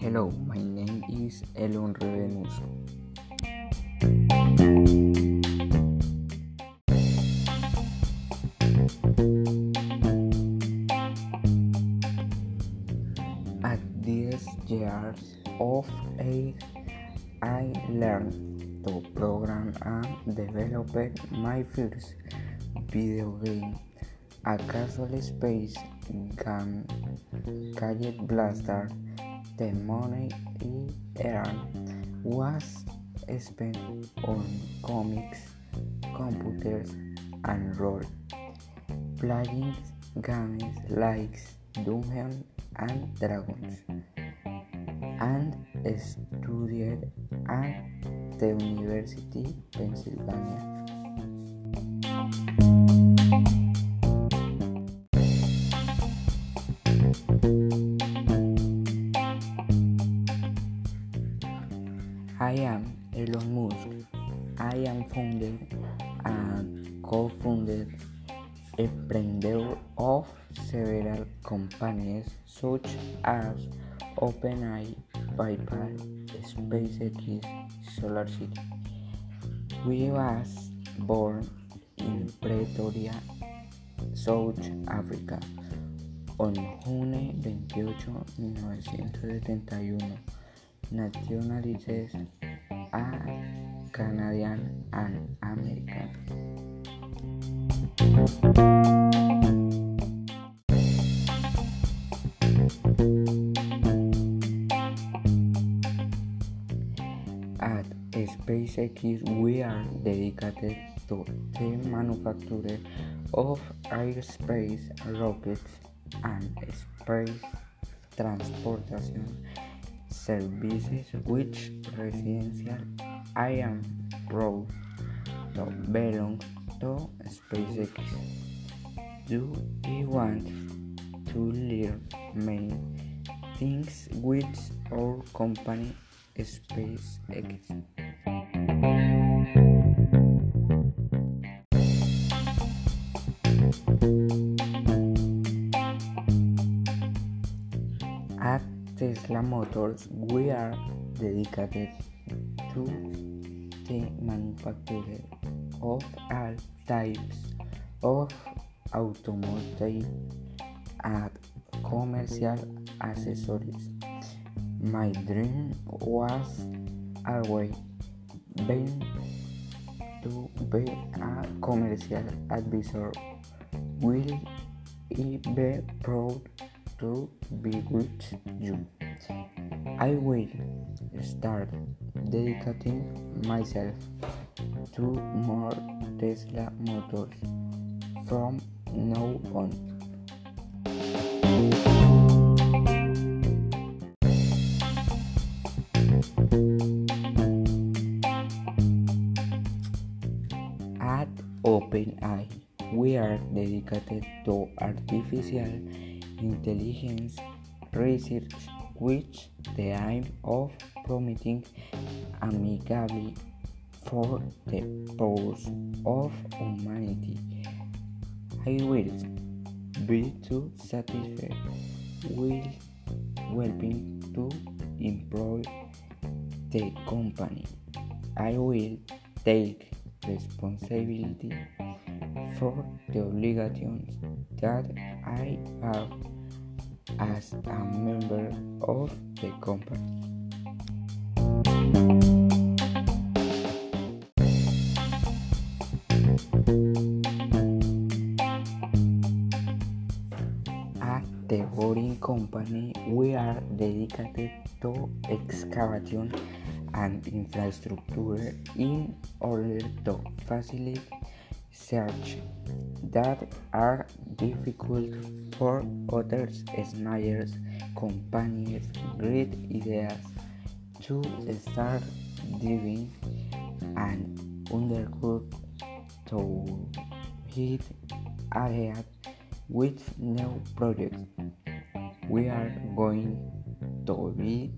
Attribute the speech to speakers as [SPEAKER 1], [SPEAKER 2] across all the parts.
[SPEAKER 1] Hello, my name is Elon Revenus. At these years of age, I learned to program and developed my first video game, a casual space game, Gadget Blaster. The money I earned was spent on comics, computers, and role playing games like Dungeons and Dragons, and studied at the University of Pennsylvania. I am Elon Musk. I am founder and co-founder emprendedor of several companies such as OpenAI, PayPal, SpaceX, SolarCity. We was born in Pretoria, South Africa, on June 28, 1971. Nationalities are Canadian and American. At SpaceX, we are dedicated to the manufacture of aerospace rockets and space transportation services which residential I am proud to belong to SpaceX. Do you want to learn many things with our company SpaceX? At Tesla Motors, we are dedicated to the manufacture of all types of automotive and commercial accessories. My dream was always been to be a commercial advisor. Will be proud to be with you? I will start dedicating myself to more Tesla motors from now on. At OpenAI, we are dedicated to artificial intelligence research with the aim of promoting amicably for the purpose of humanity. I will be to satisfied with helping to improve the company. I will take responsibility for the obligations that I have as a member of the company. At the boring company, we are dedicated to excavation and infrastructure in order to facilitate search that are difficult for others smaller companies great ideas to start doing and undergo to hit ahead with new projects. We are going to be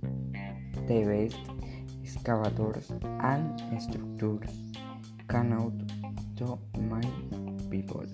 [SPEAKER 1] the best excavators and structures cannot to my people.